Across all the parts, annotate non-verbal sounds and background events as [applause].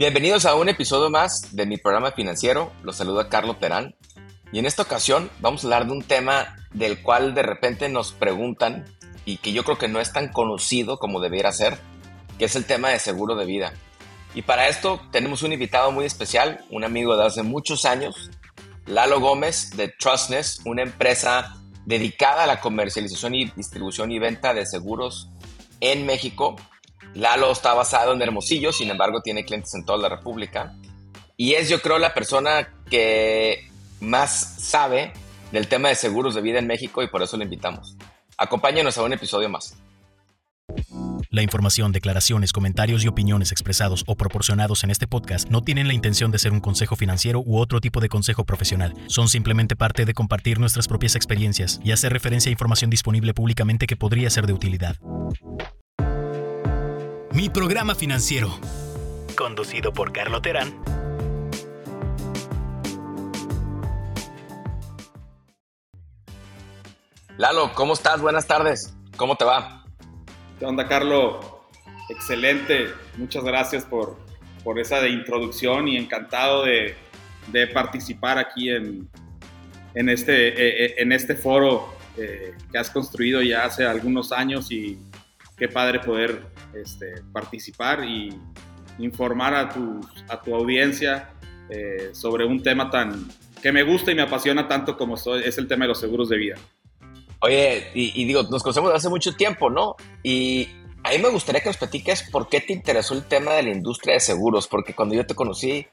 Bienvenidos a un episodio más de mi programa financiero. Los saluda Carlos Terán. Y en esta ocasión vamos a hablar de un tema del cual de repente nos preguntan y que yo creo que no es tan conocido como debiera ser, que es el tema de seguro de vida. Y para esto tenemos un invitado muy especial, un amigo de hace muchos años, Lalo Gómez de Trustness, una empresa dedicada a la comercialización y distribución y venta de seguros en México Lalo está basado en Hermosillo, sin embargo tiene clientes en toda la República. Y es yo creo la persona que más sabe del tema de seguros de vida en México y por eso lo invitamos. Acompáñenos a un episodio más. La información, declaraciones, comentarios y opiniones expresados o proporcionados en este podcast no tienen la intención de ser un consejo financiero u otro tipo de consejo profesional. Son simplemente parte de compartir nuestras propias experiencias y hacer referencia a información disponible públicamente que podría ser de utilidad. Mi programa financiero. Conducido por Carlo Terán. Lalo, ¿cómo estás? Buenas tardes. ¿Cómo te va? ¿Qué onda, Carlo? Excelente. Muchas gracias por, por esa de introducción y encantado de, de participar aquí en, en, este, eh, eh, en este foro eh, que has construido ya hace algunos años y qué padre poder este, participar y informar a tu, a tu audiencia eh, sobre un tema tan que me gusta y me apasiona tanto como es el tema de los seguros de vida. Oye, y, digo, nos conocemos hace mucho tiempo, ¿no? Y a mí me gustaría que nos platiques por qué te interesó el tema de la industria de seguros, porque cuando yo te conocí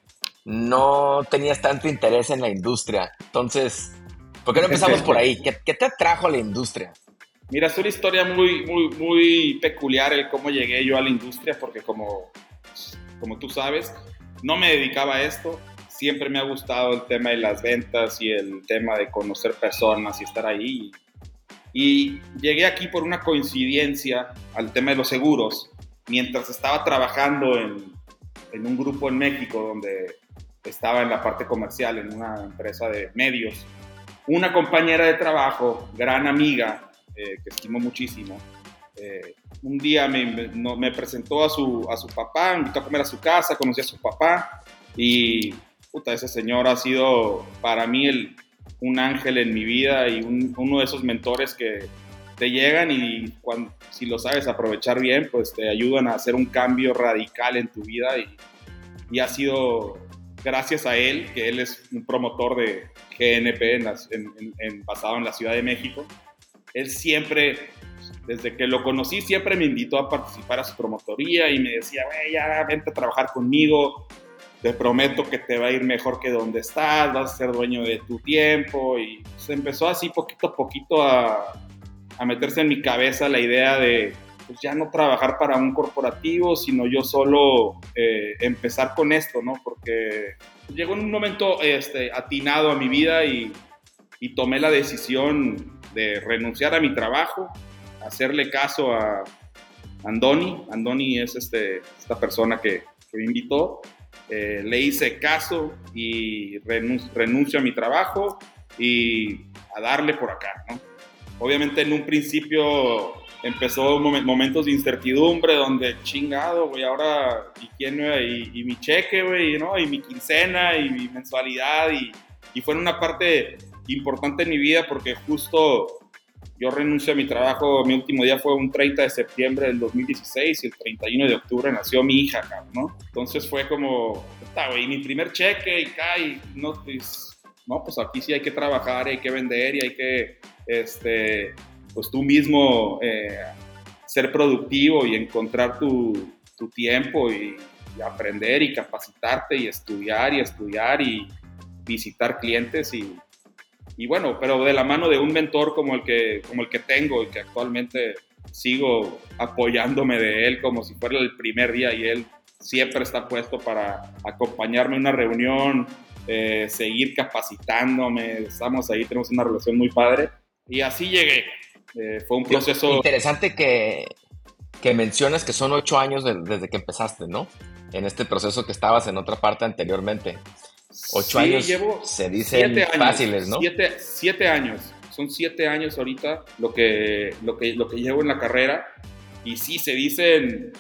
no tenías tanto interés en la industria. Entonces, ¿por qué no [laughs] empezamos por ahí? ¿Qué, qué te atrajo a la industria? Mira, es una historia muy, muy, muy peculiar el cómo llegué yo a la industria, porque como, como tú sabes, no me dedicaba a esto. Siempre me ha gustado el tema de las ventas y el tema de conocer personas y estar ahí. Y llegué aquí por una coincidencia al tema de los seguros, mientras estaba trabajando en, en un grupo en México donde estaba en la parte comercial, en una empresa de medios. Una compañera de trabajo, gran amiga, eh, que estimo muchísimo, eh, un día me, me, presentó a su, a su papá, me invitó a comer a su casa, conocí a su papá y puta, ese señor ha sido para mí el, un ángel en mi vida y uno de esos mentores que te llegan y cuando, si lo sabes aprovechar bien, pues te ayudan a hacer un cambio radical en tu vida y, y ha sido gracias a él, que él es un promotor de GNP en, en, en, basado en la Ciudad de México, él siempre, desde que lo conocí, siempre me invitó a participar a su promotoría y me decía, güey, ya vente a trabajar conmigo, te prometo que te va a ir mejor que donde estás, vas a ser dueño de tu tiempo. Y se empezó así poquito a poquito a, meterse en mi cabeza la idea de pues ya no trabajar para un corporativo, sino yo solo eh, empezar con esto, ¿no? Porque llegó en un momento este, atinado a mi vida y tomé la decisión de renunciar a mi trabajo, hacerle caso a Andoni. Andoni es este, esta persona que, me invitó. Eh, le hice caso y renuncio, a mi trabajo y a darle por acá. Obviamente en un principio empezó momentos de incertidumbre donde chingado, güey, ahora, ¿y quién? Y mi cheque, güey, ¿no? Y mi quincena y mi mensualidad y, y fue una parte importante en mi vida porque justo yo renuncio a mi trabajo, mi último día fue un 30 de septiembre del 2016 y el 31 de octubre nació mi hija, ¿no? Entonces fue como, güey, mi primer cheque y cae, no, pues, no, pues aquí sí hay que trabajar, hay que vender y hay que, este, pues tú mismo eh, ser productivo y encontrar tu, tu tiempo y, y aprender y capacitarte y estudiar y estudiar y visitar clientes y y bueno, pero de la mano de un mentor como el que, como el que tengo y que actualmente sigo apoyándome de él como si fuera el primer día y él siempre está puesto para acompañarme en una reunión, eh, seguir capacitándome, estamos ahí, tenemos una relación muy padre y así llegué. Eh, fue un proceso... Interesante que, que mencionas que son ocho años desde que empezaste, ¿no? En este proceso que estabas en otra parte anteriormente. Ocho años llevo se dicen fáciles, ¿no? Siete, años. Son siete años ahorita lo que, lo, que, lo que llevo en la carrera. Y sí, se dicen,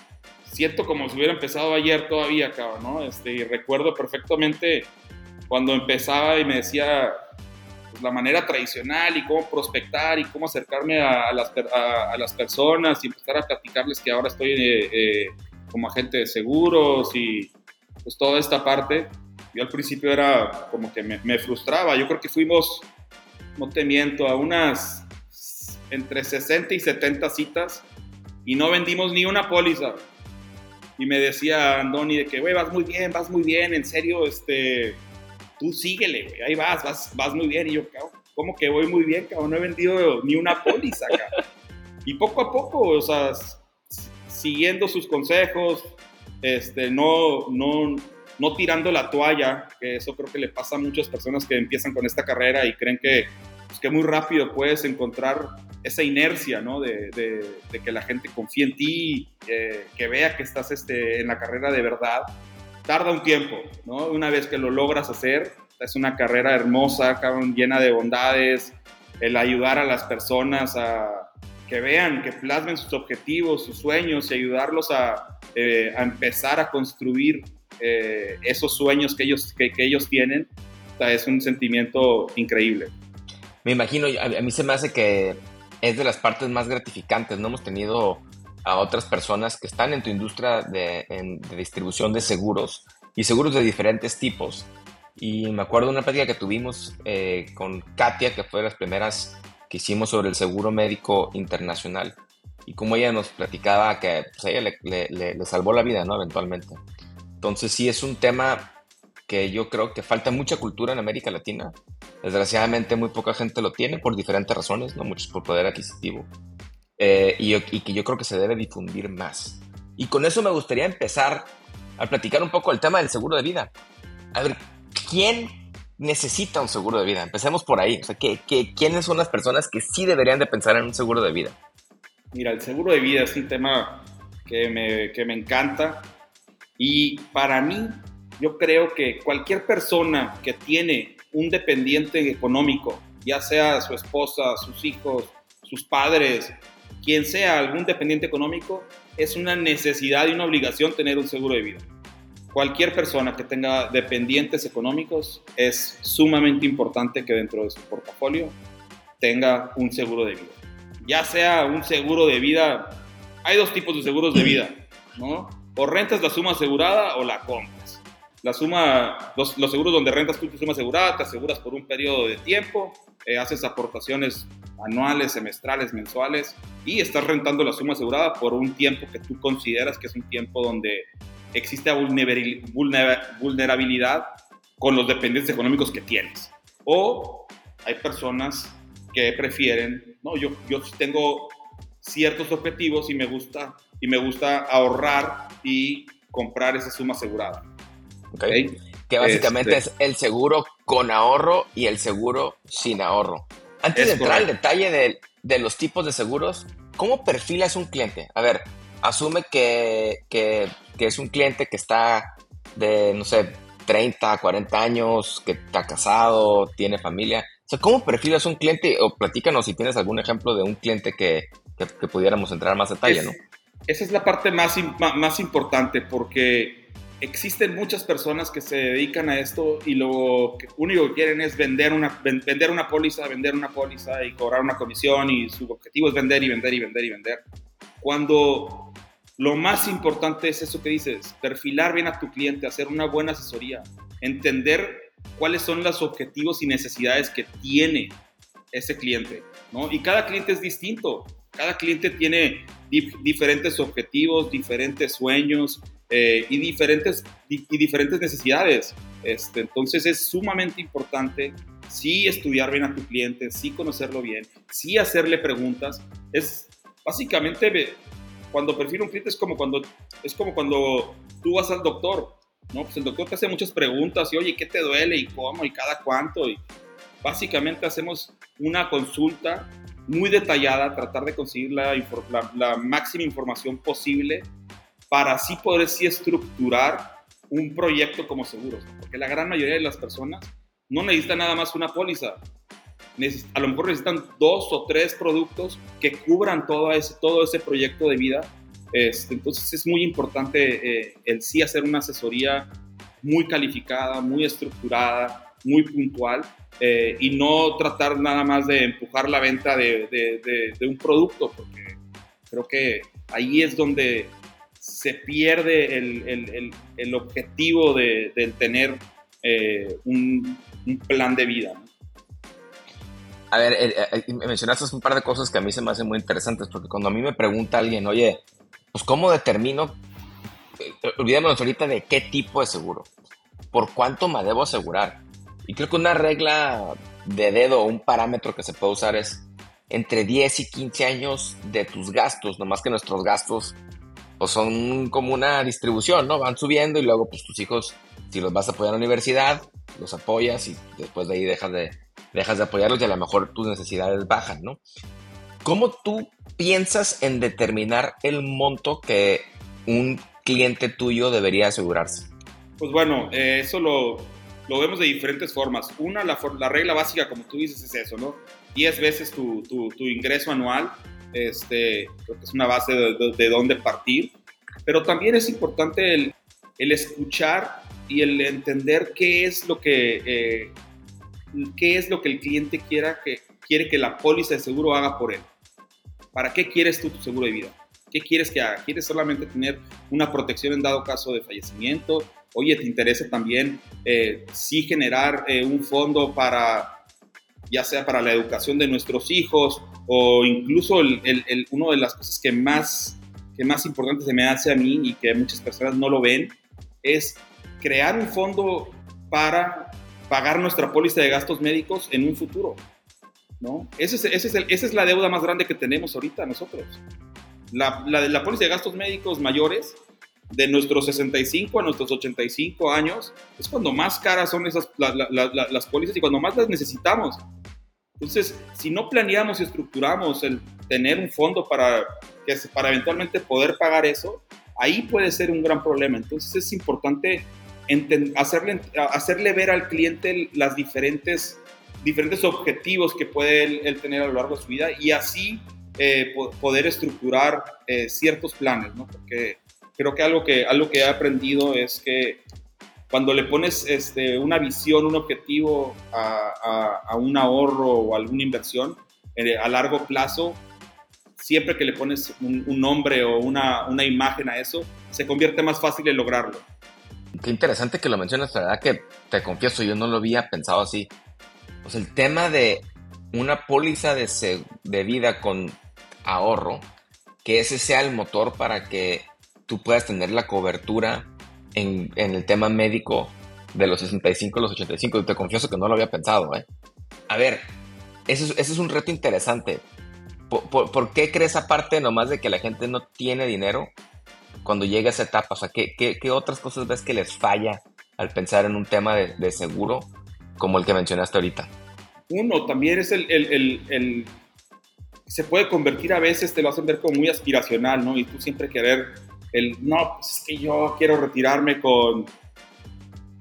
siento como si hubiera empezado ayer todavía, cabrón, ¿no? Este, y recuerdo perfectamente cuando empezaba y me decía pues, la manera tradicional y cómo prospectar y cómo acercarme a, las, a, las, personas y empezar a platicarles que ahora estoy eh, eh, como agente de seguros y pues toda esta parte. Yo al principio era como que me, frustraba. Yo creo que fuimos, no te miento, a unas entre 60 y 70 citas y no vendimos ni una póliza. Y me decía Andoni de que, güey, vas muy bien, vas muy bien, en serio, este, tú síguele, güey, ahí vas, vas, vas muy bien. Y yo, ¿cómo que voy muy bien, cabrón? No he vendido ni una póliza, cabrón. Y poco a poco, o sea, siguiendo sus consejos, este, no, no, no tirando la toalla, que eso creo que le pasa a muchas personas que empiezan con esta carrera y creen que, pues, que muy rápido puedes encontrar esa inercia, ¿no? De, que la gente confíe en ti, eh, que vea que estás este, en la carrera de verdad. Tarda un tiempo, ¿no? Una vez que lo logras hacer, es una carrera hermosa, llena de bondades, el ayudar a las personas a que vean, que plasmen sus objetivos, sus sueños y ayudarlos a, eh, a empezar a construir eh, esos sueños que ellos, que, ellos tienen, es un sentimiento increíble. Me imagino, a mí se me hace que es de las partes más gratificantes. No hemos tenido a otras personas que están en tu industria de, distribución de seguros y seguros de diferentes tipos. Y me acuerdo de una plática que tuvimos eh, con Katia, que fue de las primeras que hicimos sobre el seguro médico internacional. Y como ella nos platicaba que pues, ella le, le, salvó la vida, ¿no? Eventualmente. Entonces sí es un tema que yo creo que falta mucha cultura en América Latina. Desgraciadamente muy poca gente lo tiene por diferentes razones, ¿no? muchos por poder adquisitivo. Eh, y, que yo creo que se debe difundir más. Y con eso me gustaría empezar a platicar un poco el tema del seguro de vida. A ver, ¿quién necesita un seguro de vida? Empecemos por ahí. O sea, ¿qué, quiénes son las personas que sí deberían de pensar en un seguro de vida? Mira, el seguro de vida es un tema que me, que me encanta y para mí yo creo que cualquier persona que tiene un dependiente económico, ya sea su esposa, sus hijos, sus padres, quien sea algún dependiente económico, es una necesidad y una obligación tener un seguro de vida. Cualquier persona que tenga dependientes económicos es sumamente importante que dentro de su portafolio tenga un seguro de vida. Ya sea un seguro de vida, hay dos tipos de seguros de vida, ¿no? O rentas la suma asegurada o la compra la suma, los, seguros donde rentas tú tu suma asegurada, te aseguras por un periodo de tiempo, eh, haces aportaciones anuales, semestrales, mensuales y estás rentando la suma asegurada por un tiempo que tú consideras que es un tiempo donde existe vulnerabilidad con los dependientes económicos que tienes. O hay personas que prefieren, no, yo, yo tengo ciertos objetivos y me gusta, y me gusta ahorrar y comprar esa suma asegurada. Que básicamente este es el seguro con ahorro y el seguro sin ahorro. Antes de entrar al detalle de, de, los tipos de seguros, ¿cómo perfilas un cliente? A ver, asume que, que, que, es un cliente que está de, no sé, 30, 40 años, que está casado, tiene familia. O sea, ¿cómo perfilas un cliente? O platícanos si tienes algún ejemplo de un cliente que, que pudiéramos entrar más detalle, ¿no? Esa es la parte más, más importante porque existen muchas personas que se dedican a esto y lo único que quieren es vender una, vender una póliza, vender una póliza y cobrar una comisión y su objetivo es vender y vender y vender y vender. Cuando lo más importante es eso que dices, perfilar bien a tu cliente, hacer una buena asesoría, entender cuáles son los objetivos y necesidades que tiene ese cliente, ¿no? Y cada cliente es distinto, cada cliente tiene diferentes objetivos, diferentes sueños, eh, y, diferentes, y, diferentes necesidades. Este, entonces es sumamente importante sí estudiar bien a tu cliente, sí conocerlo bien, sí hacerle preguntas. Es básicamente cuando prefiero un cliente es como cuando es como cuando tú vas al doctor, ¿no? Pues el doctor te hace muchas preguntas y oye, ¿qué te duele y cómo y cada cuánto? Y básicamente hacemos una consulta muy detallada, tratar de conseguir la, máxima información posible para así poder sí estructurar un proyecto como seguros, porque la gran mayoría de las personas no necesitan nada más una póliza, a lo mejor necesitan dos o tres productos que cubran todo ese, todo ese proyecto de vida. Este, entonces es muy importante eh, el sí hacer una asesoría muy calificada, muy estructurada, muy puntual eh, y no tratar nada más de empujar la venta de, un producto, porque creo que ahí es donde se pierde el, objetivo de, tener eh, un, plan de vida. A ver, mencionaste un par de cosas que a mí se me hacen muy interesantes, porque cuando a mí me pregunta alguien, oye, pues ¿cómo determino? Eh, olvidémonos ahorita de qué tipo de seguro. ¿Por cuánto me debo asegurar? Y creo que una regla de dedo un parámetro que se puede usar es entre 10 y 15 años de tus gastos, nomás que nuestros gastos pues son como una distribución, ¿no? Van subiendo y luego pues tus hijos, si los vas a apoyar en la universidad, los apoyas y después de ahí dejas de, dejas de apoyarlos y a lo mejor tus necesidades bajan, ¿no? ¿Cómo tú piensas en determinar el monto que un cliente tuyo debería asegurarse? Pues bueno, eh, eso lo, lo, vemos de diferentes formas. Una, la, la, regla básica, como tú dices, es eso, ¿no? 10 veces tu, tu, tu ingreso anual, este, creo que es una base de, de, dónde partir, pero también es importante el, el, escuchar y el entender qué es lo que, eh, qué es lo que el cliente quiera que, quiere que la póliza de seguro haga por él. ¿Para qué quieres tú tu seguro de vida? ¿Qué quieres que haga? ¿Quieres solamente tener una protección en dado caso de fallecimiento? Oye, ¿te interesa también eh, sí generar eh, un fondo para, ya sea para la educación de nuestros hijos o incluso el, una de las cosas que más, que más importante se me hace a mí y que muchas personas no lo ven, es crear un fondo para pagar nuestra póliza de gastos médicos en un futuro. ¿no? Ese es, ese es el, esa es la deuda más grande que tenemos ahorita nosotros. La, la, la póliza de gastos médicos mayores, de nuestros 65 a nuestros 85 años, es cuando más caras son esas, las pólizas y cuando más las necesitamos. Entonces, si no planeamos y estructuramos el tener un fondo para, que, para eventualmente poder pagar eso, ahí puede ser un gran problema. Entonces, es importante hacerle, hacerle ver al cliente las diferentes diferentes objetivos que puede él, tener a lo largo de su vida y así eh, poder estructurar eh, ciertos planes, ¿no? Porque creo que algo, que algo que he aprendido es que cuando le pones este, una visión, un objetivo a, a, un ahorro o alguna inversión eh, a largo plazo, siempre que le pones un, un nombre o una, una, imagen a eso, se convierte más fácil en lograrlo. Qué interesante que lo mencionas, la verdad que te confieso, yo no lo había pensado así. Pues el tema de una póliza de, de vida con ahorro, que ese sea el motor para que tú puedas tener la cobertura en, el tema médico de los 65 a los 85. Y te confieso que no lo había pensado. ¿eh? A ver, ese es, un reto interesante. ¿Por, qué crees aparte nomás de que la gente no tiene dinero cuando llega a esa etapa? O sea, ¿qué, qué, otras cosas ves que les falla al pensar en un tema de seguro como el que mencionaste ahorita? Uno, también es el, el, el, se puede convertir a veces, te lo hacen ver como muy aspiracional, ¿no? Y tú siempre querer el, no, pues es que yo quiero retirarme con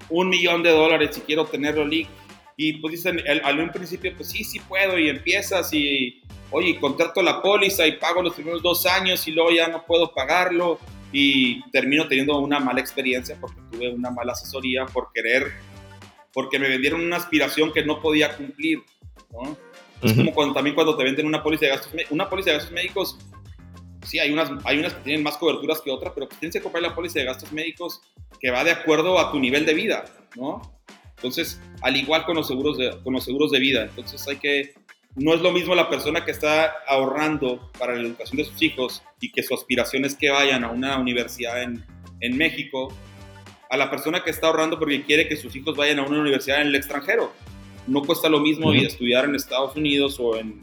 un millón de dólares y quiero tenerlo listo. Y pues dicen, al, un principio, pues sí, sí puedo, y empiezas y, oye, contrato la póliza y pago los primeros dos años y luego ya no puedo pagarlo y termino teniendo una mala experiencia porque tuve una mala asesoría por querer porque me vendieron una aspiración que no podía cumplir. ¿no? Es como cuando, también cuando te venden una póliza de gastos, una póliza de gastos médicos, sí, hay unas, hay unas que tienen más coberturas que otras, pero tienes que comprar la póliza de gastos médicos que va de acuerdo a tu nivel de vida, ¿no? Entonces, al igual con los seguros de, con los seguros de vida, entonces hay que, no es lo mismo la persona que está ahorrando para la educación de sus hijos y que su aspiración es que vayan a una universidad en, en México a la persona que está ahorrando porque quiere que sus hijos vayan a una universidad en el extranjero. No cuesta lo mismo estudiar en Estados Unidos o en,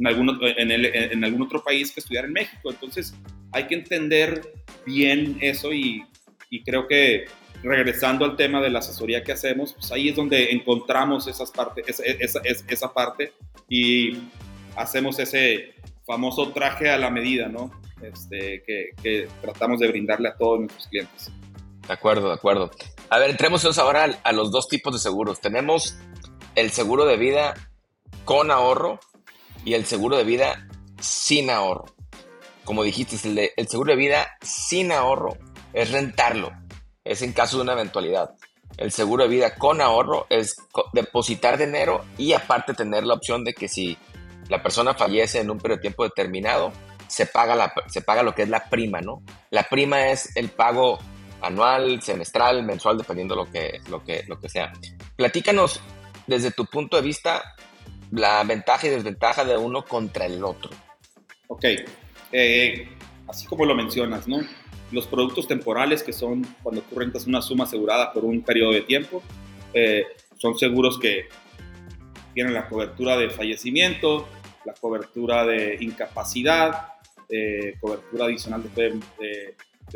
en, algún, en, en, algún otro país que estudiar en México. Entonces hay que entender bien eso y, y creo que regresando al tema de la asesoría que hacemos, pues ahí es donde encontramos esas partes, esa, esa, esa, parte y hacemos ese famoso traje a la medida, ¿no? Este, que, que tratamos de brindarle a todos nuestros clientes. De acuerdo, de acuerdo. A ver, entremos ahora a los dos tipos de seguros. Tenemos el seguro de vida con ahorro y el seguro de vida sin ahorro. como dijiste, el, seguro de vida sin ahorro es rentarlo, es en caso de una eventualidad. El seguro de vida con ahorro es depositar dinero y aparte tener la opción de que si la persona fallece en un periodo de tiempo determinado, se paga, la, se paga lo que es la prima, ¿no? La prima es el pago anual, semestral, mensual, dependiendo lo que, lo que, lo que sea. Platícanos desde tu punto de vista la ventaja y desventaja de uno contra el otro. Ok, eh, así como lo mencionas, ¿no? Los productos temporales, que son cuando tú rentas una suma asegurada por un periodo de tiempo, eh, son seguros que tienen la cobertura de fallecimiento, la cobertura de incapacidad, eh, cobertura adicional de,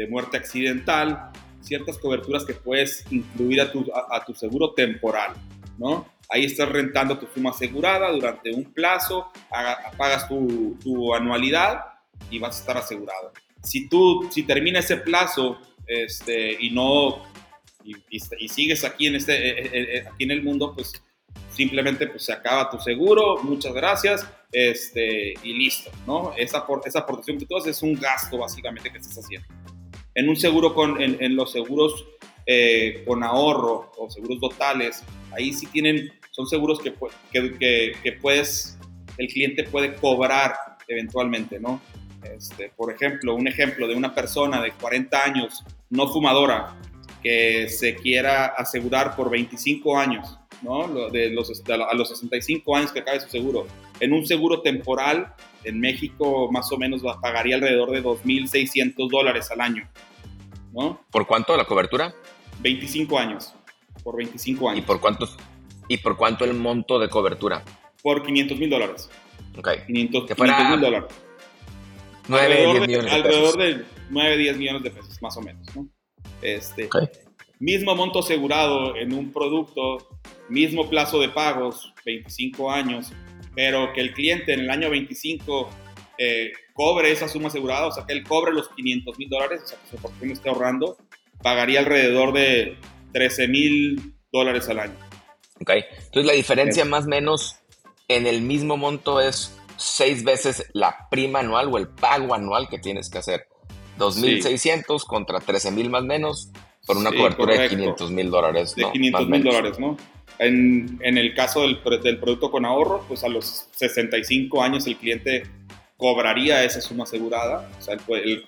muerte accidental, ciertas coberturas que puedes incluir a, tu seguro temporal, ¿no? Ahí estás rentando tu suma asegurada durante un plazo, pagas tu, tu, anualidad y vas a estar asegurado. Si tú, si termina ese plazo este, y no, y, y, sigues aquí en, este, eh, eh, aquí en el mundo, pues simplemente pues se acaba tu seguro, muchas gracias, este, y listo, ¿no? Esa, esa aportación que tú haces es un gasto básicamente que estás haciendo. En un seguro con, en, los seguros eh, con ahorro o seguros totales, ahí sí tienen, son seguros que, que, que, puedes, el cliente puede cobrar eventualmente, ¿no? Este, por ejemplo, un ejemplo de una persona de 40 años no fumadora que se quiera asegurar por 25 años ¿no? De los, a los 65 años que acabe su seguro. En un seguro temporal, en México más o menos pagaría alrededor de 2.600 dólares al año, ¿no? ¿Por cuánto la cobertura? 25 años, por 25 años. ¿Y por, cuántos, ¿Y por cuánto el monto de cobertura? Por 500 mil dólares. Ok. 500 mil dólares. 9, 10 millones de Alrededor de 9, 10 millones de pesos, más o menos, ¿no? Este, Mismo monto asegurado en un producto mismo plazo de pagos, 25 años, pero que el cliente en el año 25 eh, cobre esa suma asegurada, o sea, que él cobre los 500 mil dólares, o sea, que su portafolio esté ahorrando, pagaría alrededor de 13 mil dólares al año. Ok, entonces la diferencia más o menos en el mismo monto es seis veces la prima anual o el pago anual que tienes que hacer. 2.600 contra 13.000 más o menos por una cobertura de 500 mil dólares. De 500 mil dólares, ¿no? En, en, el caso del, del, producto con ahorro, pues a los 65 años el cliente cobraría esa suma asegurada, o sea, él,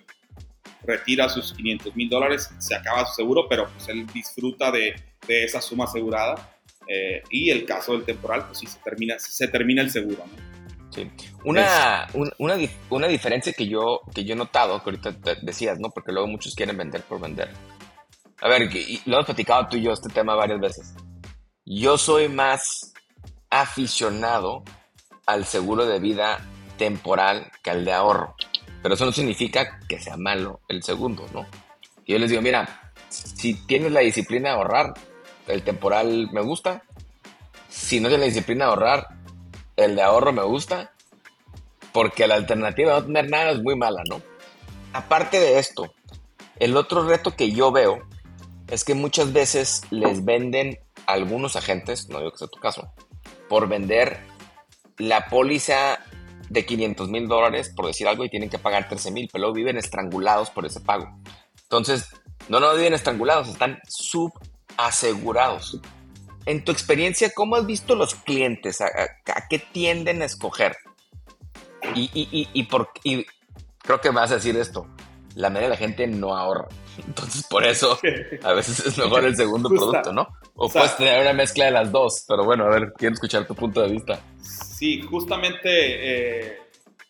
retira sus 500 mil dólares, se acaba su seguro, pero pues él disfruta de, de esa suma asegurada. Eh, y el caso del temporal, pues sí, se termina, se termina el seguro, ¿no? Sí. Una, una, una, diferencia que yo, que yo he notado, que ahorita decías, ¿no? Porque luego muchos quieren vender por vender. A ver, lo hemos platicado tú y yo este tema varias veces. Yo soy más aficionado al seguro de vida temporal que al de ahorro. Pero eso no significa que sea malo el segundo, ¿no? Y yo les digo, mira, si tienes la disciplina de ahorrar, el temporal me gusta. Si no tienes la disciplina de ahorrar, el de ahorro me gusta. Porque la alternativa de no tener nada es muy mala, ¿no? Aparte de esto, el otro reto que yo veo es que muchas veces les venden algunos agentes, no digo que sea tu caso, por vender la póliza de 500 mil dólares, por decir algo, y tienen que pagar 13 mil, pero luego viven estrangulados por ese pago. Entonces, no, no viven estrangulados, están subasegurados. En tu experiencia, ¿cómo has visto los clientes? ¿A, qué tienden a escoger? Y, y, y, por, creo que vas a decir esto, la mayoría de la gente no ahorra. Entonces, por eso a veces es mejor el segundo producto, ¿no? O, puedes tener una mezcla de las dos, pero bueno, a ver, quiero escuchar tu punto de vista. Sí, justamente eh,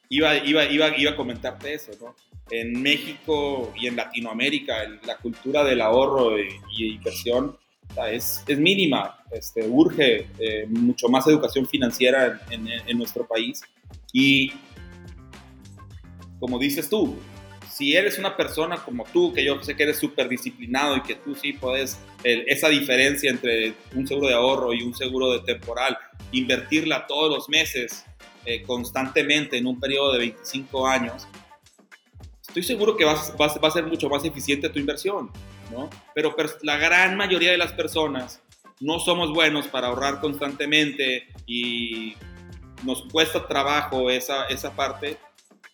iba, iba, iba, iba a comentarte eso, ¿no? En México y en Latinoamérica, la cultura del ahorro y, inversión es, es, mínima. Este, urge eh, mucho más educación financiera en, en nuestro país. Y como dices tú, si eres una persona como tú, que yo sé que eres súper disciplinado y que tú sí puedes, esa diferencia entre un seguro de ahorro y un seguro de temporal, invertirla todos los meses eh, constantemente en un periodo de 25 años, estoy seguro que vas, va a ser mucho más eficiente tu inversión, ¿no? Pero la gran mayoría de las personas no somos buenos para ahorrar constantemente y nos cuesta trabajo esa, esa parte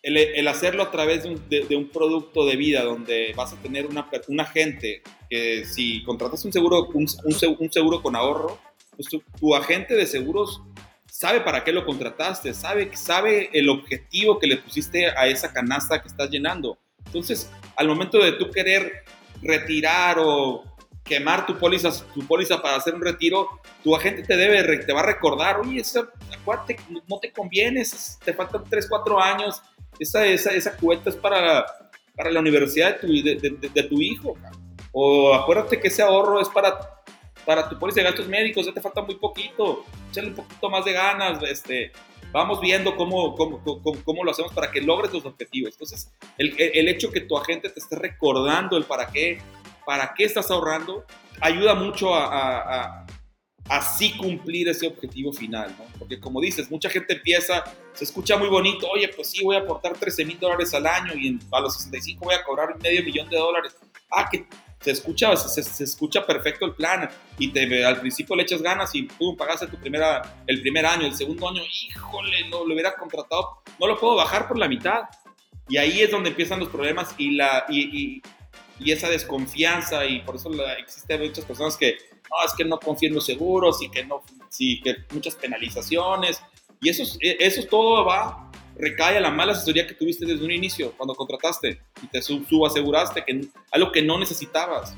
el, hacerlo a través de un, producto de vida donde vas a tener una, un agente que si contratas un seguro, un, seguro con ahorro, pues tu, agente de seguros sabe para qué lo contrataste, sabe, sabe el objetivo que le pusiste a esa canasta que estás llenando. Entonces, al momento de tú querer retirar o quemar tu póliza, tu póliza para hacer un retiro, tu agente te debe, te va a recordar, oye, no te conviene, te faltan 3, 4 años, esa, esa, esa cubeta es para, para la universidad de tu, de, tu hijo, o acuérdate que ese ahorro es para, para tu póliza de gastos médicos, ya te falta muy poquito, échale un poquito más de ganas, este, vamos viendo cómo, cómo, cómo, lo hacemos para que logres los objetivos. Entonces, el, el, hecho que tu agente te esté recordando el para qué, para qué estás ahorrando, ayuda mucho a, así cumplir ese objetivo final, ¿no? Porque como dices, mucha gente empieza, se escucha muy bonito, oye, pues sí, voy a aportar 13 mil dólares al año y a los 65 voy a cobrar medio millón de dólares. Ah, que se escucha, se, escucha perfecto el plan y te, al principio le echas ganas y pum, pagaste tu primera, el primer año, el segundo año, híjole, no lo hubiera contratado, no lo puedo bajar por la mitad. Y ahí es donde empiezan los problemas y, la, y, y esa desconfianza y por eso existen muchas personas que, no, es que no confían en los seguros y que no, sí, que muchas penalizaciones y eso, e, eso todo va, recae a la mala asesoría que tuviste desde un inicio cuando contrataste y te subaseguraste que algo que no necesitabas.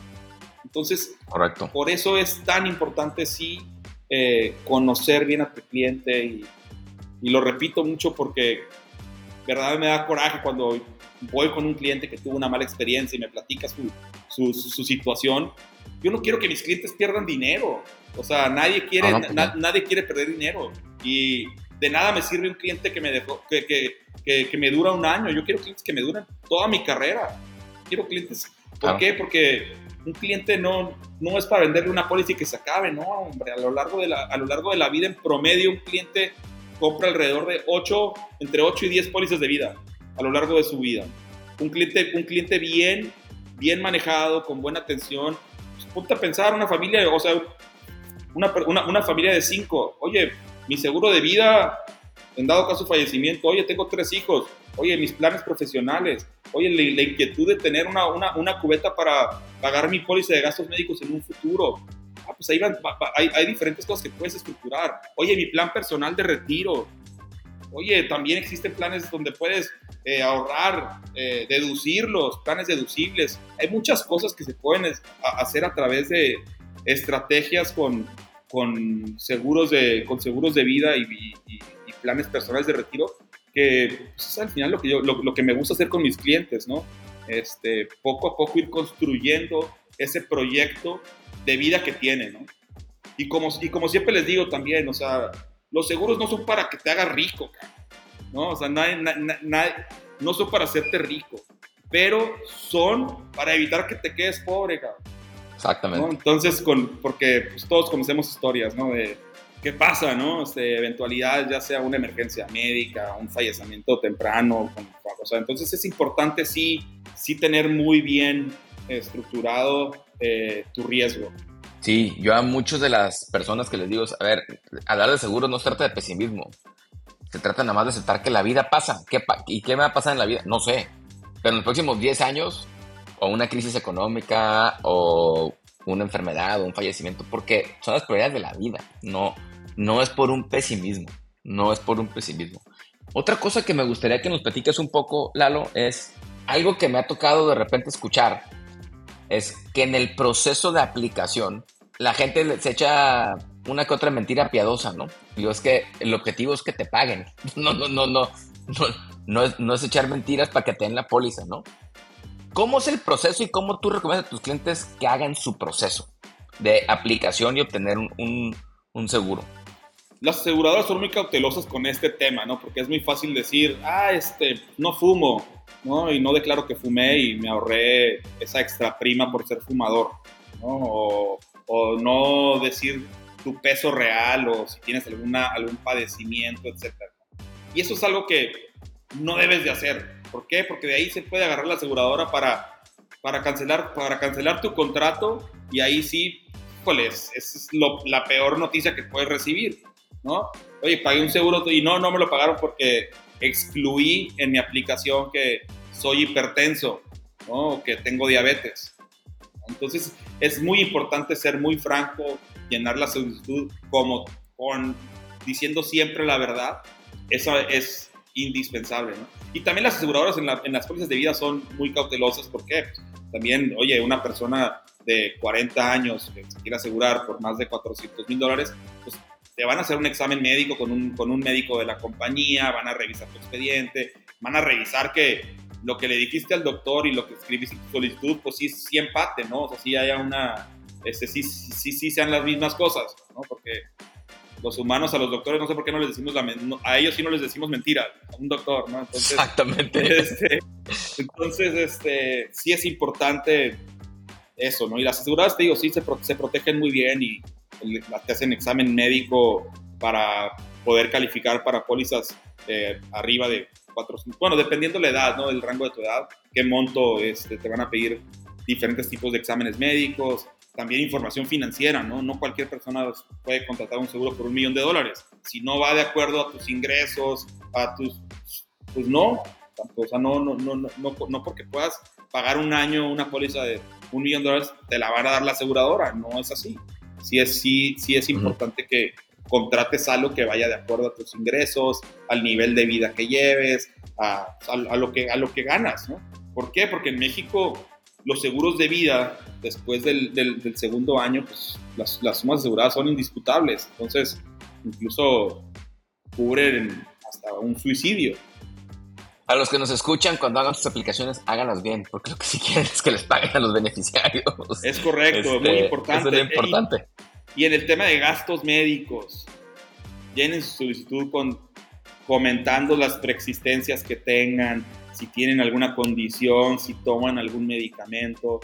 Entonces, Correcto. por eso es tan importante sí eh, conocer bien a tu cliente y, y lo repito mucho porque verdad me da coraje cuando voy con un cliente que tuvo una mala experiencia y me platica su, su, su, situación, yo no quiero que mis clientes pierdan dinero. O sea, nadie quiere, pues nadie quiere perder dinero. Y de nada me sirve un cliente que me, dejó, que, que, que, me dura un año. Yo quiero clientes que me duren toda mi carrera. Quiero clientes. ¿Por qué? Porque un cliente no, no es para venderle una póliza y que se acabe, no, hombre. A lo, largo de la, a lo largo de la vida, en promedio, un cliente compra alrededor de 8, entre 8 y 10 pólizas de vida a lo largo de su vida. Un cliente, un cliente bien, bien manejado, con buena atención. Ponte a pensar una familia, o sea, una, una, una, familia de cinco. Oye, mi seguro de vida, en dado caso fallecimiento, oye, tengo tres hijos. Oye, mis planes profesionales. Oye, la, inquietud de tener una, una, cubeta para pagar mi póliza de gastos médicos en un futuro. Ah, pues ahí van, hay, hay diferentes cosas que puedes estructurar. Oye, mi plan personal de retiro. Oye, también existen planes donde puedes eh, ahorrar, eh, deducirlos, planes deducibles. Hay muchas cosas que se pueden hacer a través de estrategias con, con, seguros, de, con seguros de vida y, planes personales de retiro, que pues, es al final lo que, yo, lo, que me gusta hacer con mis clientes, ¿no? Este, poco a poco ir construyendo ese proyecto de vida que tienen, ¿no? Y como, y como siempre les digo también, o sea, los seguros no son para que te hagas rico, ¿no? O sea, no son para hacerte rico, pero son para evitar que te quedes pobre, cabrón. Exactamente. Entonces, con, porque pues, todos conocemos historias, ¿no? De qué pasa, ¿no? Este, eventualidades, ya sea una emergencia médica, un fallecimiento temprano, o sea, entonces es importante sí, sí tener muy bien estructurado eh, tu riesgo. Sí, yo a muchas de las personas que les digo, a ver, hablar de seguro no se trata de pesimismo. Se trata nada más de aceptar que la vida pasa. ¿Qué ¿Y qué me va a pasar en la vida? No sé. Pero en los próximos 10 años, o una crisis económica, o una enfermedad, o un fallecimiento, porque son las prioridades de la vida. No, no es por un pesimismo. No es por un pesimismo. Otra cosa que me gustaría que nos platiques un poco, Lalo, es algo que me ha tocado de repente escuchar. Es que en el proceso de aplicación, la gente se echa una que otra mentira piadosa, ¿no? Digo, es que el objetivo es que te paguen. [laughs] No, no, no, no. No, es, no es echar mentiras para que te den la póliza, ¿no? ¿Cómo es el proceso y cómo tú recomiendas a tus clientes que hagan su proceso de aplicación y obtener un, un seguro? Las aseguradoras son muy cautelosas con este tema, ¿no? Porque es muy fácil decir, ah, este, no fumo, ¿no? Y no declaro que fumé y me ahorré esa extra prima por ser fumador, ¿no? O, o no decir tu peso real o si tienes alguna, algún padecimiento, etc. Y eso es algo que no debes de hacer. ¿Por qué? Porque de ahí se puede agarrar la aseguradora para, para, cancelar, para cancelar tu contrato y ahí sí, pues es la peor noticia que puedes recibir, ¿no? Oye, pagué un seguro y no, no me lo pagaron porque excluí en mi aplicación que soy hipertenso, ¿no? O que tengo diabetes. Entonces, es muy importante ser muy franco, llenar la solicitud como con diciendo siempre la verdad. Eso es indispensable, ¿no? Y también las aseguradoras en, las pólizas de vida son muy cautelosas porque también, oye, una persona de 40 años que se quiere asegurar por más de 400 mil dólares, pues te van a hacer un examen médico con un, con un médico de la compañía, van a revisar tu expediente, van a revisar que lo que le dijiste al doctor y lo que escribiste en tu solicitud, pues sí, sí empate, ¿no? O sea, sí haya una, este, sí, sí, sí sean las mismas cosas, ¿no? Porque los humanos a los doctores, no sé por qué no les decimos la a ellos sí no les decimos mentira, a un doctor, ¿no? Exactamente. Este, entonces, este, sí es importante eso, ¿no? Y las aseguradoras, te digo, sí se, se protegen muy bien y te hacen examen médico para poder calificar para pólizas eh, arriba de 400, bueno, dependiendo la edad, ¿no? Del rango de tu edad, qué monto este, te van a pedir diferentes tipos de exámenes médicos, también información financiera, ¿no? No cualquier persona puede contratar un seguro por un millón de dólares. Si no va de acuerdo a tus ingresos, a tus... Pues no, o sea, no, no, no, no, no porque puedas pagar un año una póliza de un millón de dólares, te la van a dar la aseguradora, no es así. Sí es, sí, sí es importante que contrates algo que vaya de acuerdo a tus ingresos, al nivel de vida que lleves, a, a, lo, que, a lo que ganas, ¿no? ¿Por qué? Porque en México los seguros de vida, después del, del, segundo año, pues las, las, sumas aseguradas son indisputables. Entonces, incluso cubren hasta un suicidio. A los que nos escuchan, cuando hagan sus aplicaciones, háganlas bien, porque lo que sí quieren es que les paguen a los beneficiarios. Es correcto, muy este, importante. Eso es importante. Y, en el tema de gastos médicos, llenen su solicitud con, comentando las preexistencias que tengan, si tienen alguna condición, si toman algún medicamento.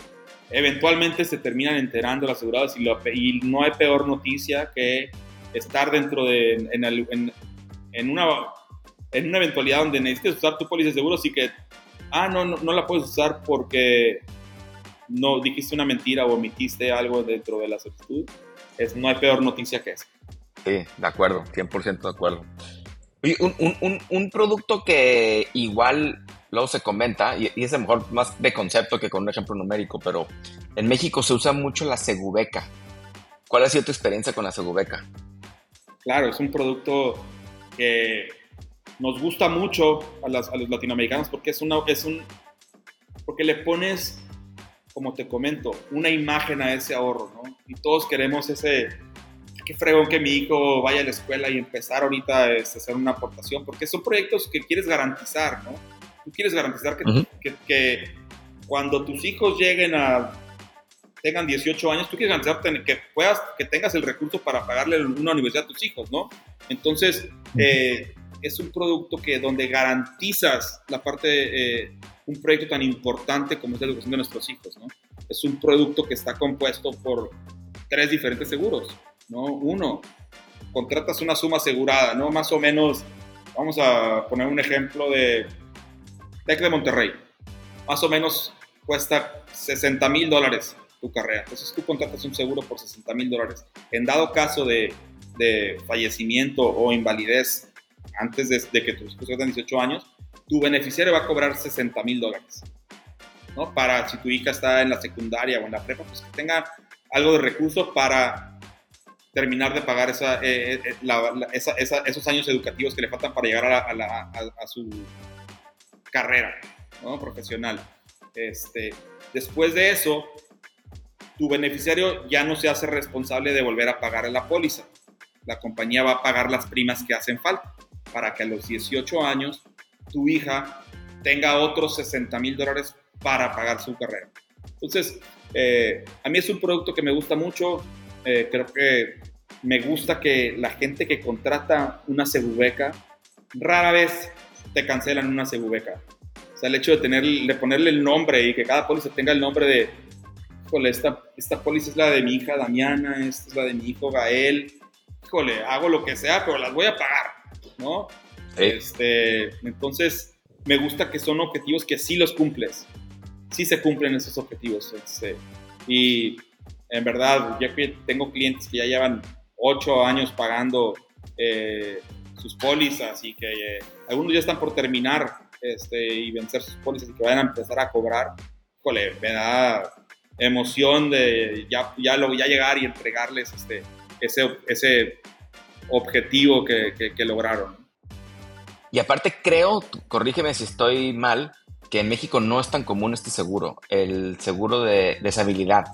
Eventualmente se terminan enterando los asegurados y, y no hay peor noticia que estar dentro de, en, en, una, en una eventualidad donde necesites usar tu póliza de seguros y que, ah, no, no, no la puedes usar porque no dijiste una mentira o omitiste algo dentro de la solicitud. Es, no hay peor noticia que eso. Sí, de acuerdo, 100% de acuerdo. un, un, un, producto que igual luego se comenta, y, es a lo mejor más de concepto que con un ejemplo numérico, pero en México se usa mucho la segubeca. ¿Cuál ha sido tu experiencia con la segubeca? Claro, es un producto que nos gusta mucho a, los latinoamericanos porque es, una, es un... porque le pones, como te comento, una imagen a ese ahorro, ¿no? Y todos queremos ese... Qué fregón que mi hijo vaya a la escuela y empezar ahorita este, a hacer una aportación, porque son proyectos que quieres garantizar, ¿no? tú quieres garantizar que, que, cuando tus hijos lleguen a tengan 18 años, tú quieres garantizar que puedas, que tengas el recurso para pagarle una universidad a tus hijos, ¿no? Entonces, eh, es un producto que donde garantizas la parte, eh, un proyecto tan importante como es la educación de nuestros hijos, ¿no? Es un producto que está compuesto por tres diferentes seguros, ¿no? Uno, contratas una suma asegurada, ¿no? Más o menos, vamos a poner un ejemplo de Tec de Monterrey, más o menos cuesta 60 mil dólares tu carrera. Entonces tú contratas un seguro por 60 mil dólares. En dado caso de, de, fallecimiento o invalidez antes de, que tus hijos tengan 18 años, tu beneficiario va a cobrar 60 mil dólares. ¿no? Para si tu hija está en la secundaria o en la prepa, pues que tenga algo de recursos para terminar de pagar esa, eh, eh, esa, esos años educativos que le faltan para llegar a, a, a su carrera ¿no? profesional. Este, después de eso, tu beneficiario ya no se hace responsable de volver a pagar la póliza. La compañía va a pagar las primas que hacen falta para que a los 18 años tu hija tenga otros 60 mil dólares para pagar su carrera. Entonces, eh, a mí es un producto que me gusta mucho. Eh, creo que me gusta que la gente que contrata una segubeca rara vez te cancelan una segubeca. O sea, el hecho de, ponerle el nombre y que cada póliza tenga el nombre de, híjole, esta, esta póliza es la de mi hija Damiana, esta es la de mi hijo Gael, híjole, hago lo que sea, pero las voy a pagar, ¿no? Este, entonces, me gusta que son objetivos que sí los cumples, sí se cumplen esos objetivos. Este, y en verdad, ya que tengo clientes que ya llevan ocho años pagando eh, sus pólizas y que eh, algunos ya están por terminar este, y vencer sus pólizas y que vayan a empezar a cobrar, híjole, me da emoción de ya, ya, lo, ya llegar y entregarles este, ese, ese objetivo que, que, lograron. Y aparte creo, corrígeme si estoy mal, que en México no es tan común este seguro, el seguro de deshabilidad.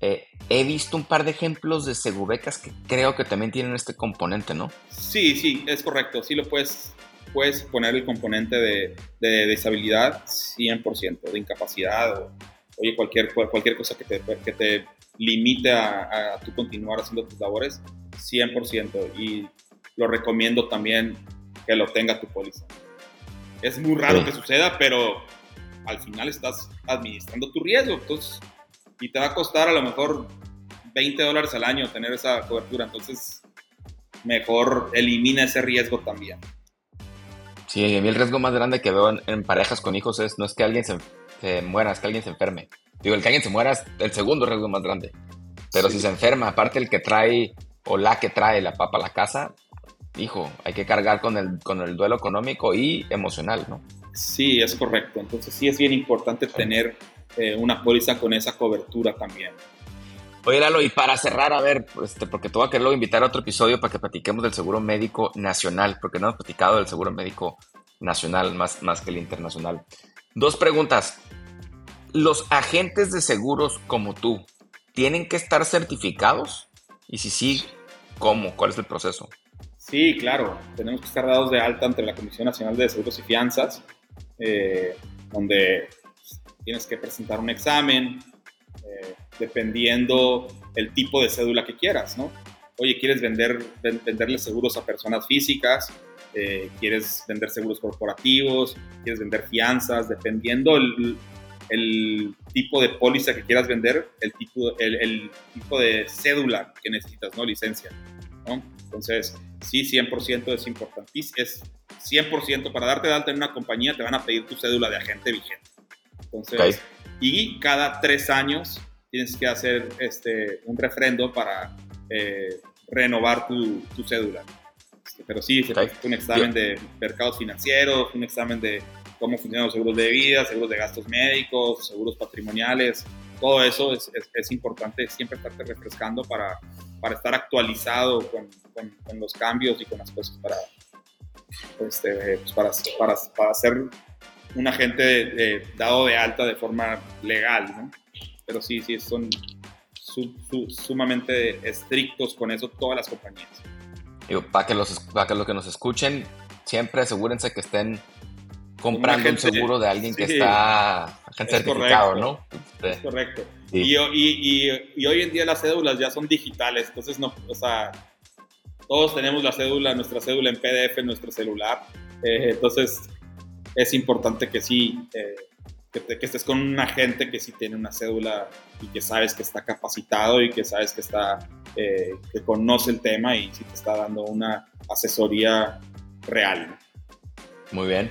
Eh, he visto un par de ejemplos de segurecas que creo que también tienen este componente, ¿no? Sí, sí, es correcto. Sí lo puedes, puedes poner el componente de, de deshabilidad 100%, de incapacidad o oye, cualquier, cualquier cosa que te, que te limite a, a tu continuar haciendo tus labores, 100%. Y lo recomiendo también que lo tenga tu póliza. Es muy raro que suceda, pero al final estás administrando tu riesgo. Entonces, y te va a costar a lo mejor 20 dólares al año tener esa cobertura. Entonces, mejor elimina ese riesgo también. Sí, a mí el riesgo más grande que veo en, parejas con hijos es no es que alguien se, muera, es que alguien se enferme. Digo, el que alguien se muera es el segundo riesgo más grande. Pero si se enferma, aparte el que trae o la que trae la papa a la casa, hijo, hay que cargar con el, con el duelo económico y emocional, ¿no? Sí, es correcto. Entonces sí es bien importante tener eh, una póliza con esa cobertura también. Oye, Lalo, y para cerrar, a ver, este, porque te voy a querer invitar a otro episodio para que platiquemos del seguro médico nacional, porque no hemos platicado del seguro médico nacional más, más que el internacional. Dos preguntas. ¿Los agentes de seguros como tú tienen que estar certificados? Y si sí, ¿cómo? ¿Cuál es el proceso? Sí, claro. Tenemos que estar dados de alta ante la Comisión Nacional de Seguros y Fianzas, eh, donde tienes que presentar un examen, eh, dependiendo el tipo de cédula que quieras, ¿no? Oye, ¿quieres vender, venderle seguros a personas físicas? Eh, ¿Quieres vender seguros corporativos? ¿Quieres vender fianzas? Dependiendo el, el tipo de póliza que quieras vender, el tipo, el, el, tipo de cédula que necesitas, ¿no? Licencia, ¿no? Entonces, sí, 100% es importantísimo. Es 100% para darte de alta en una compañía te van a pedir tu cédula de agente vigente. Entonces, y cada tres años tienes que hacer este, un refrendo para eh, renovar tu, tu cédula. Este, pero sí, se un examen de mercados financieros, un examen de cómo funcionan los seguros de vida, seguros de gastos médicos, seguros patrimoniales. Todo eso es, es, importante siempre estarte refrescando para, para estar actualizado con, con, los cambios y con las cosas para, este, pues para, para, para hacer un agente dado de alta de forma legal, ¿no? Pero sí, sí, son sumamente estrictos con eso todas las compañías. para que, los, para que los que nos escuchen, siempre asegúrense que estén comprando un, seguro de alguien que está certificado, ¿no? Es este, correcto. Y, y, y, hoy en día las cédulas ya son digitales, entonces no, o sea, todos tenemos la cédula, nuestra cédula en PDF en nuestro celular, eh, entonces es importante que sí, eh, que, estés con un agente que sí tiene una cédula y que sabes que está capacitado y que sabes que está, eh, que conoce el tema y sí te está dando una asesoría real. Muy bien.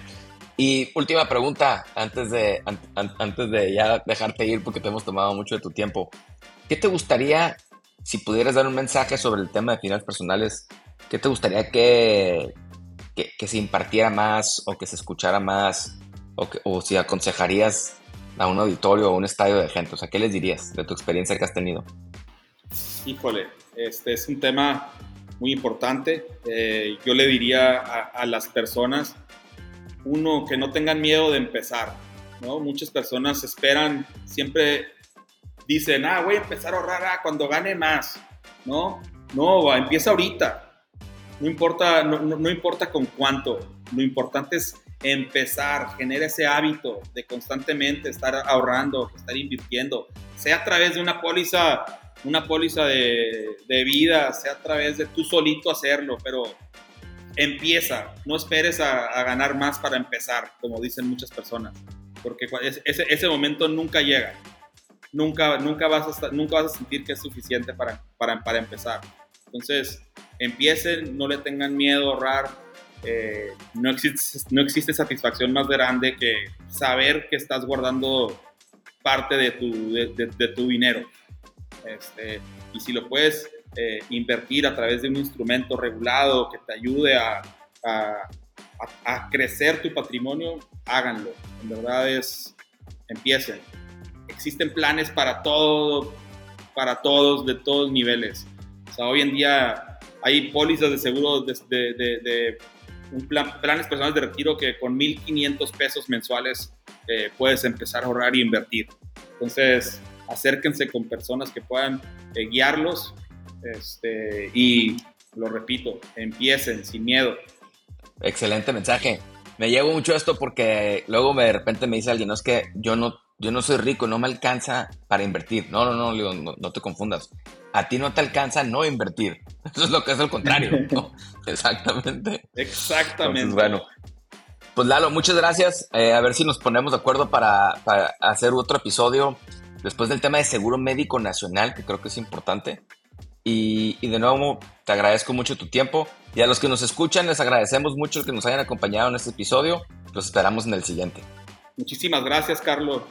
Y última pregunta, antes de, antes de ya dejarte ir, porque te hemos tomado mucho de tu tiempo. ¿Qué te gustaría, si pudieras dar un mensaje sobre el tema de finanzas personales, qué te gustaría que, que, se impartiera más o que se escuchara más o, o si aconsejarías a un auditorio o un estadio de gente? O sea, ¿qué les dirías de tu experiencia que has tenido? Híjole, este es un tema muy importante. Eh, yo le diría a, las personas, uno, que no tengan miedo de empezar. ¿no? Muchas personas esperan, siempre dicen, ah, voy a empezar a ahorrar ah, cuando gane más. No, no, empieza ahorita. No importa, no, importa con cuánto, lo importante es empezar, genera ese hábito de constantemente estar ahorrando, estar invirtiendo, sea a través de una póliza, una póliza de, vida, sea a través de tú solito hacerlo, pero empieza, no esperes a, ganar más para empezar, como dicen muchas personas, porque ese, momento nunca llega, nunca, nunca, vas a sentir que es suficiente para, empezar. Entonces, empiecen, no le tengan miedo a ahorrar. Eh, no, existe, satisfacción más grande que saber que estás guardando parte de tu, de, tu dinero. Este, y si lo puedes eh, invertir a través de un instrumento regulado que te ayude a, a, crecer tu patrimonio, háganlo. En verdad es, empiecen. Existen planes para todo, para todos, de todos niveles. O sea, hoy en día hay pólizas de seguro de, de, un plan, planes personales de retiro que con 1.500 pesos mensuales eh, puedes empezar a ahorrar y invertir. Entonces, acérquense con personas que puedan eh, guiarlos este, y, lo repito, empiecen sin miedo. Excelente mensaje. Me llevo mucho esto porque luego me, de repente me dice alguien, no es que yo no, yo no soy rico, no me alcanza para invertir. No, no, no, no, no te confundas. A ti no te alcanza no invertir. [laughs] Eso es lo que es el contrario. [laughs] Exactamente. Exactamente. bueno, pues Lalo, muchas gracias. Eh, a ver si nos ponemos de acuerdo para, para, hacer otro episodio después del tema de seguro médico nacional, que creo que es importante. Y, y, de nuevo, te agradezco mucho tu tiempo. Y a los que nos escuchan, les agradecemos mucho que nos hayan acompañado en este episodio. Los esperamos en el siguiente. Muchísimas gracias, Carlos.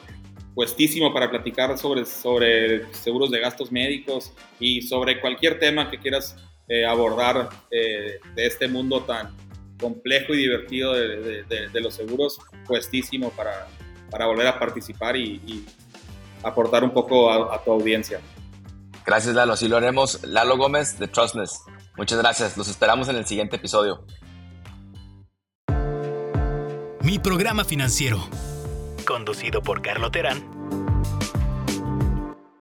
Puestísimo para platicar sobre, sobre seguros de gastos médicos y sobre cualquier tema que quieras eh, abordar eh, de este mundo tan, complejo y divertido de, los seguros, puestísimo para, para volver a participar y, aportar un poco a, tu audiencia. Gracias, Lalo. Así lo haremos. Lalo Gómez de Trustness. Muchas gracias. Los esperamos en el siguiente episodio. Mi programa financiero. Conducido por Carlo Terán